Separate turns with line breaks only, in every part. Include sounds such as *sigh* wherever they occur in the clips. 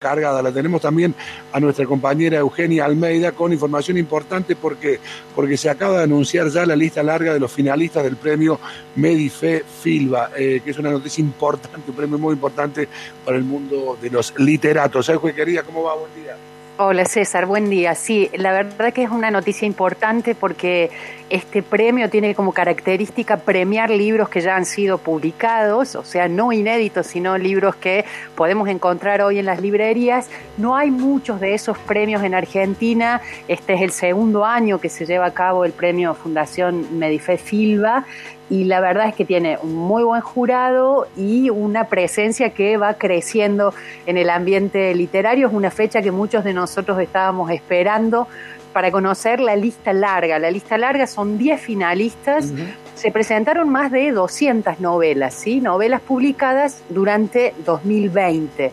cargada. La tenemos también a nuestra compañera Eugenia Almeida con información importante porque, porque se acaba de anunciar ya la lista larga de los finalistas del premio Medife Filba, eh, que es una noticia importante, un premio muy importante para el mundo de los literatos. ¿Sabes, querida? ¿Cómo va? Buen día.
Hola César, buen día. Sí, la verdad que es una noticia importante porque este premio tiene como característica premiar libros que ya han sido publicados, o sea, no inéditos, sino libros que podemos encontrar hoy en las librerías. No hay muchos de esos premios en Argentina. Este es el segundo año que se lleva a cabo el premio Fundación Medife Filba y la verdad es que tiene un muy buen jurado y una presencia que va creciendo en el ambiente literario. Es una fecha que muchos de nosotros estábamos esperando para conocer la lista larga. La lista larga son 10 finalistas. Se presentaron más de 200 novelas, ¿sí? novelas publicadas durante 2020.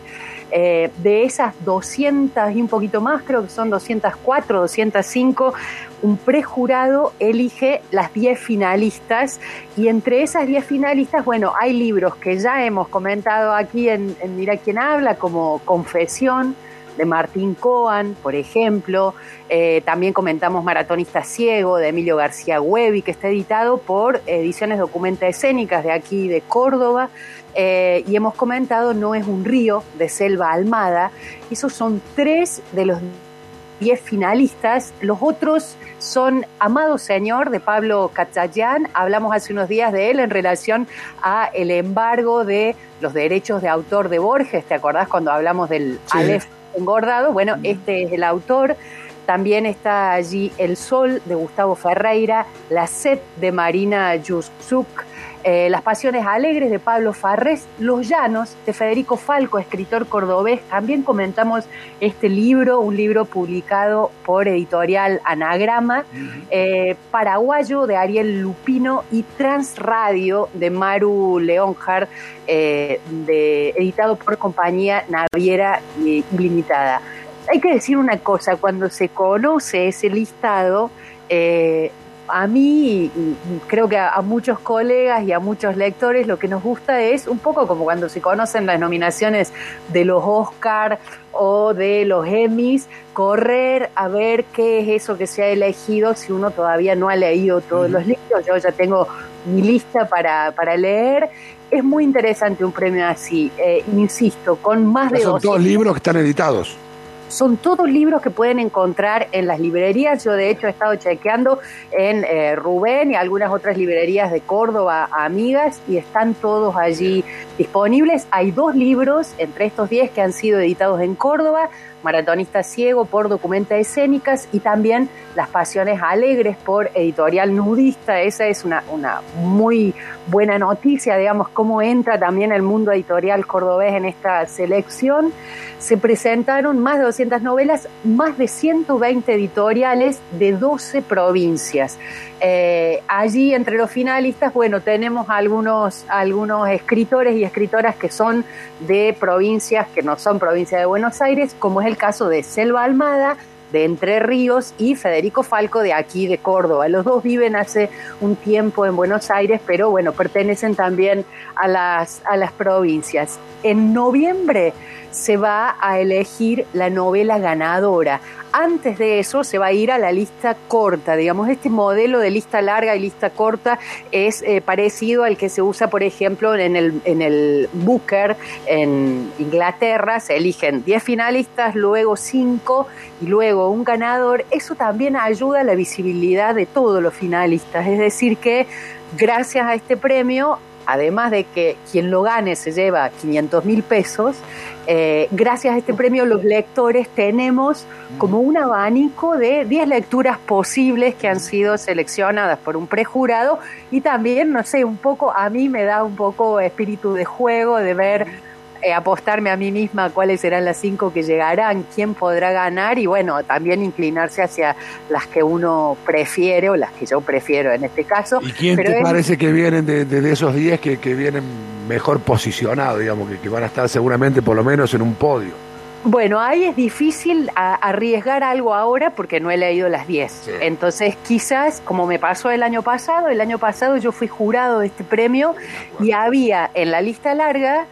Eh, de esas 200 y un poquito más, creo que son 204, 205, un prejurado elige las 10 finalistas y entre esas 10 finalistas, bueno, hay libros que ya hemos comentado aquí en, Mira quién habla, como Confesión, de Martín Coan, por ejemplo. Eh, también comentamos Maratonista Ciego de Emilio García Huevi, que está editado por Ediciones Documenta Escénicas de aquí de Córdoba. Eh, y hemos comentado No es un río de Selva Almada. Esos son tres de los diez finalistas. Los otros son Amado Señor de Pablo Cachayán. Hablamos hace unos días de él en relación a el embargo de los derechos de autor de Borges. ¿Te acordás cuando hablamos del Aleph engordado? Bueno, este es el autor. También está allí El Sol de Gustavo Ferreira, La Sed de Marina Yuszuk, eh, Las Pasiones Alegres de Pablo Farrés, Los Llanos de Federico Falco, escritor cordobés. También comentamos este libro, un libro publicado por editorial Anagrama, eh, Paraguayo de Ariel Lupino y Transradio de Maru Leonjar, eh, editado por compañía Naviera Limitada. Hay que decir una cosa, cuando se conoce ese listado, a mí, y creo que a, muchos colegas y a muchos lectores, lo que nos gusta es un poco como cuando se conocen las nominaciones de los Oscar o de los Emmys, correr a ver qué es eso que se ha elegido si uno todavía no ha leído todos los libros. Yo ya tengo mi lista para, para leer. Es muy interesante un premio así, eh, insisto, con más de...
Son dos libros que están editados.
Son todos libros que pueden encontrar en las librerías. Yo de hecho he estado chequeando en eh, Rubén y algunas otras librerías de Córdoba, amigas, y están todos allí disponibles. Hay dos libros entre estos diez que han sido editados en Córdoba. Maratonista Ciego por Documenta Escénicas y también Las Pasiones Alegres por Editorial Nudista. Esa es una, una muy buena noticia, digamos, cómo entra también el mundo editorial cordobés en esta selección. Se presentaron más de 200 novelas, más de 120 editoriales de 12 provincias. Eh, allí entre los finalistas, bueno, tenemos algunos, algunos escritores y escritoras que son de provincias que no son provincia de Buenos Aires, como es el caso de Selva Almada, de Entre Ríos y Federico Falco de aquí de Córdoba. Los dos viven hace un tiempo en Buenos Aires, pero bueno, pertenecen también a las, a las provincias. En noviembre se va a elegir la novela ganadora. Antes de eso se va a ir a la lista corta, digamos, este modelo de lista larga y lista corta es eh, parecido al que se usa, por ejemplo, en el, en el Booker en Inglaterra, se eligen 10 finalistas, luego 5 y luego un ganador. Eso también ayuda a la visibilidad de todos los finalistas, es decir que gracias a este premio además de que quien lo gane se lleva 500 mil pesos, eh, gracias a este premio los lectores tenemos como un abanico de 10 lecturas posibles que han sido seleccionadas por un prejurado y también, no sé, un poco, a mí me da un poco espíritu de juego de ver eh, apostarme a mí misma cuáles serán las cinco que llegarán, quién podrá ganar y bueno, también inclinarse hacia las que uno prefiere o las que yo prefiero en este caso.
¿Y quién te parece que vienen de, esos diez que, vienen mejor posicionados, digamos, que, van a estar seguramente por lo menos en un podio?
Bueno, ahí es difícil arriesgar algo ahora porque no he leído las 10. Entonces, quizás, como me pasó el año pasado, el año pasado yo fui jurado de este premio y había en la lista larga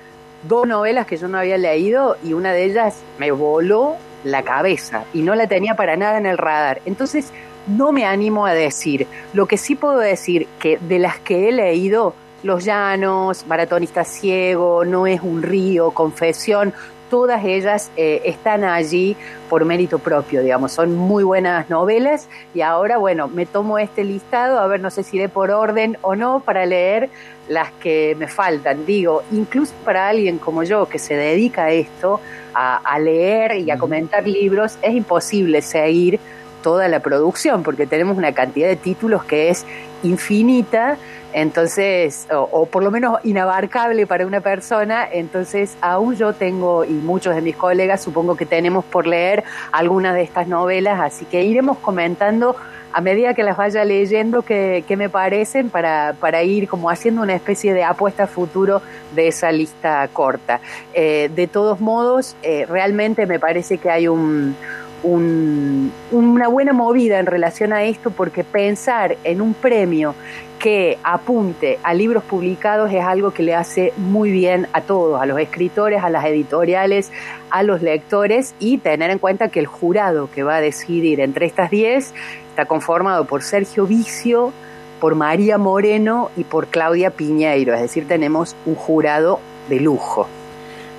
dos novelas que yo no había leído y una de ellas me voló la cabeza y no la tenía para nada en el radar. Entonces, no me animo a decir. Lo que sí puedo decir que de las que he leído, Los Llanos, Maratonista Ciego, No es un río, Confesión, todas ellas eh, están allí por mérito propio, digamos, son muy buenas novelas y ahora, bueno, me tomo este listado, a ver, no sé si iré por orden o no, para leer las que me faltan. Digo, incluso para alguien como yo que se dedica a esto, a, a leer y a comentar libros, es imposible seguir toda la producción, porque tenemos una cantidad de títulos que es infinita, entonces, o, por lo menos inabarcable para una persona, entonces aún yo tengo, y muchos de mis colegas supongo que tenemos por leer algunas de estas novelas, así que iremos comentando a medida que las vaya leyendo qué, me parecen para, para, ir como haciendo una especie de apuesta futuro de esa lista corta. Eh, de todos modos, eh, realmente me parece que hay un, una buena movida en relación a esto porque pensar en un premio que apunte a libros publicados es algo que le hace muy bien a todos, a los escritores, a las editoriales, a los lectores y tener en cuenta que el jurado que va a decidir entre estas 10 está conformado por Sergio Vicio, por María Moreno y por Claudia Piñeiro, es decir, tenemos un jurado de lujo.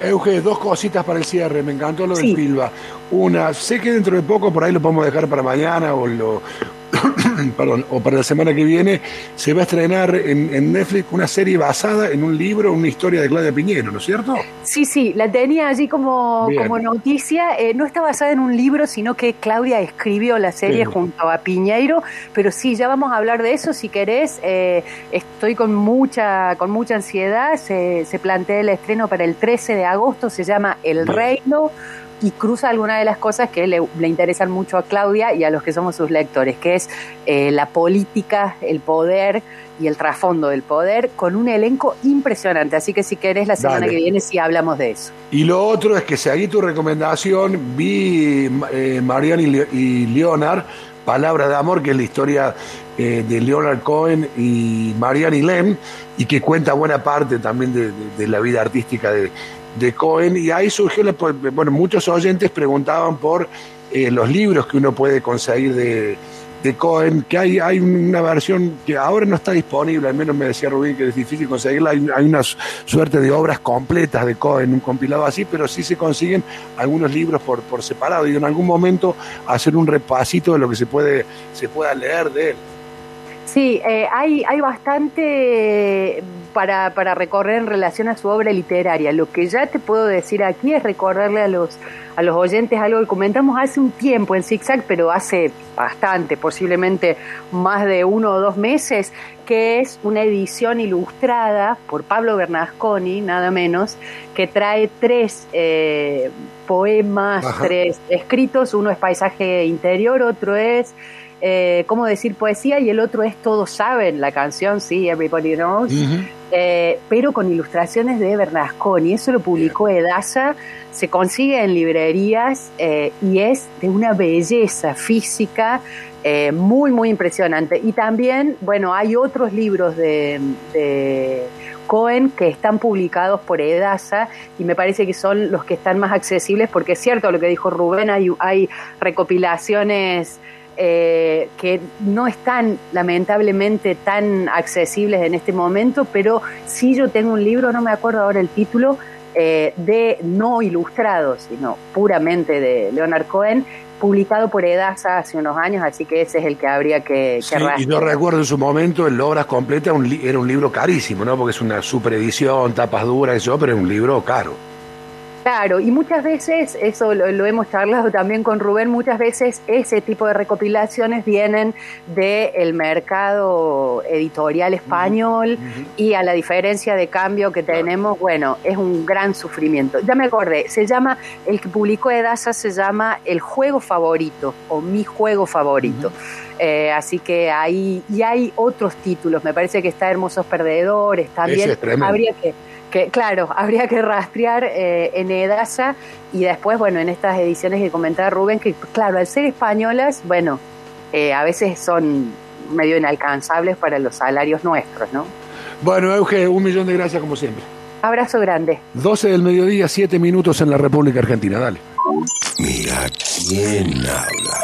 Euge, dos cositas para el cierre. Me encantó lo de Pilva. Una, sé que dentro de poco, por ahí lo podemos dejar para mañana o lo, *clears throat* perdón, o para la semana que viene, se va a estrenar en, Netflix una serie basada en un libro, una historia de Claudia Piñero, ¿no es cierto?
Sí, sí, la tenía allí como, como noticia. Eh, no está basada en un libro, sino que Claudia escribió la serie junto a Piñeiro, pero sí, ya vamos a hablar de eso si querés. Eh, estoy con mucha, con mucha ansiedad. Se, se plantea el estreno para el 13 de agosto, se llama El Reino y cruza alguna de las cosas que le, interesan mucho a Claudia y a los que somos sus lectores, que es eh, la política, el poder y el trasfondo del poder, con un elenco impresionante. Así que si querés, la semana que viene sí hablamos de eso.
Y lo otro es que seguí tu recomendación, vi eh, Marianne y, Leonard, Palabra de Amor, que es la historia eh, de Leonard Cohen y Marianne y Lem, y que cuenta buena parte también de la vida artística de, de Cohen y ahí surgió, bueno, muchos oyentes preguntaban por eh, los libros que uno puede conseguir de, de Cohen, que hay, hay una versión que ahora no está disponible, al menos me decía Rubín que es difícil conseguirla, hay, hay una suerte de obras completas de Cohen, un compilado así, pero sí se consiguen algunos libros por, por separado y en algún momento hacer un repasito de lo que se puede se pueda leer de él.
Sí, eh, hay, hay bastante para, para recorrer en relación a su obra literaria. Lo que ya te puedo decir aquí es recordarle a los, a los oyentes algo que comentamos hace un tiempo en ZigZag, pero hace bastante, posiblemente más de uno o dos meses, que es una edición ilustrada por Pablo Bernasconi, nada menos, que trae tres eh, poemas, tres escritos, uno es paisaje interior, otro es eh, cómo decir poesía y el otro es Todos saben, la canción, sí, Everybody Knows, eh, pero con ilustraciones de Bernasconi. Eso lo publicó Edasa, se consigue en librerías eh, y es de una belleza física muy, muy impresionante. Y también, bueno, hay otros libros de, Cohen que están publicados por Edasa y me parece que son los que están más accesibles porque es cierto lo que dijo Rubén, hay, hay recopilaciones eh, que no están lamentablemente tan accesibles en este momento, pero sí yo tengo un libro, no me acuerdo ahora el título, eh, de no ilustrado, sino puramente de Leonard Cohen, publicado por Edasa hace unos años, así que ese es el que habría que,
sí, Y yo recuerdo en su momento, en Obras Completas, era un libro carísimo, ¿no? Porque es una super edición, tapas duras, eso, pero es un libro caro.
Claro, y muchas veces, eso lo, hemos charlado también con Rubén, muchas veces ese tipo de recopilaciones vienen del mercado editorial español y a la diferencia de cambio que tenemos, bueno, es un gran sufrimiento. Ya me acordé, se llama, el que publicó Edasa se llama El Juego Favorito o Mi Juego Favorito. Eh, así que hay, y hay otros títulos, me parece que está Hermosos Perdedores, también. Habría que que claro, *laughs* habría que rastrear eh, en Edasa y después, bueno, en estas ediciones que comentaba Rubén, que claro, al ser españolas, bueno, eh, a veces son medio inalcanzables para los salarios nuestros, ¿no?
Bueno, Euge, un millón de gracias como siempre.
Abrazo grande.
12 del mediodía, 7 minutos en la República Argentina. Dale.
Mira quién habla.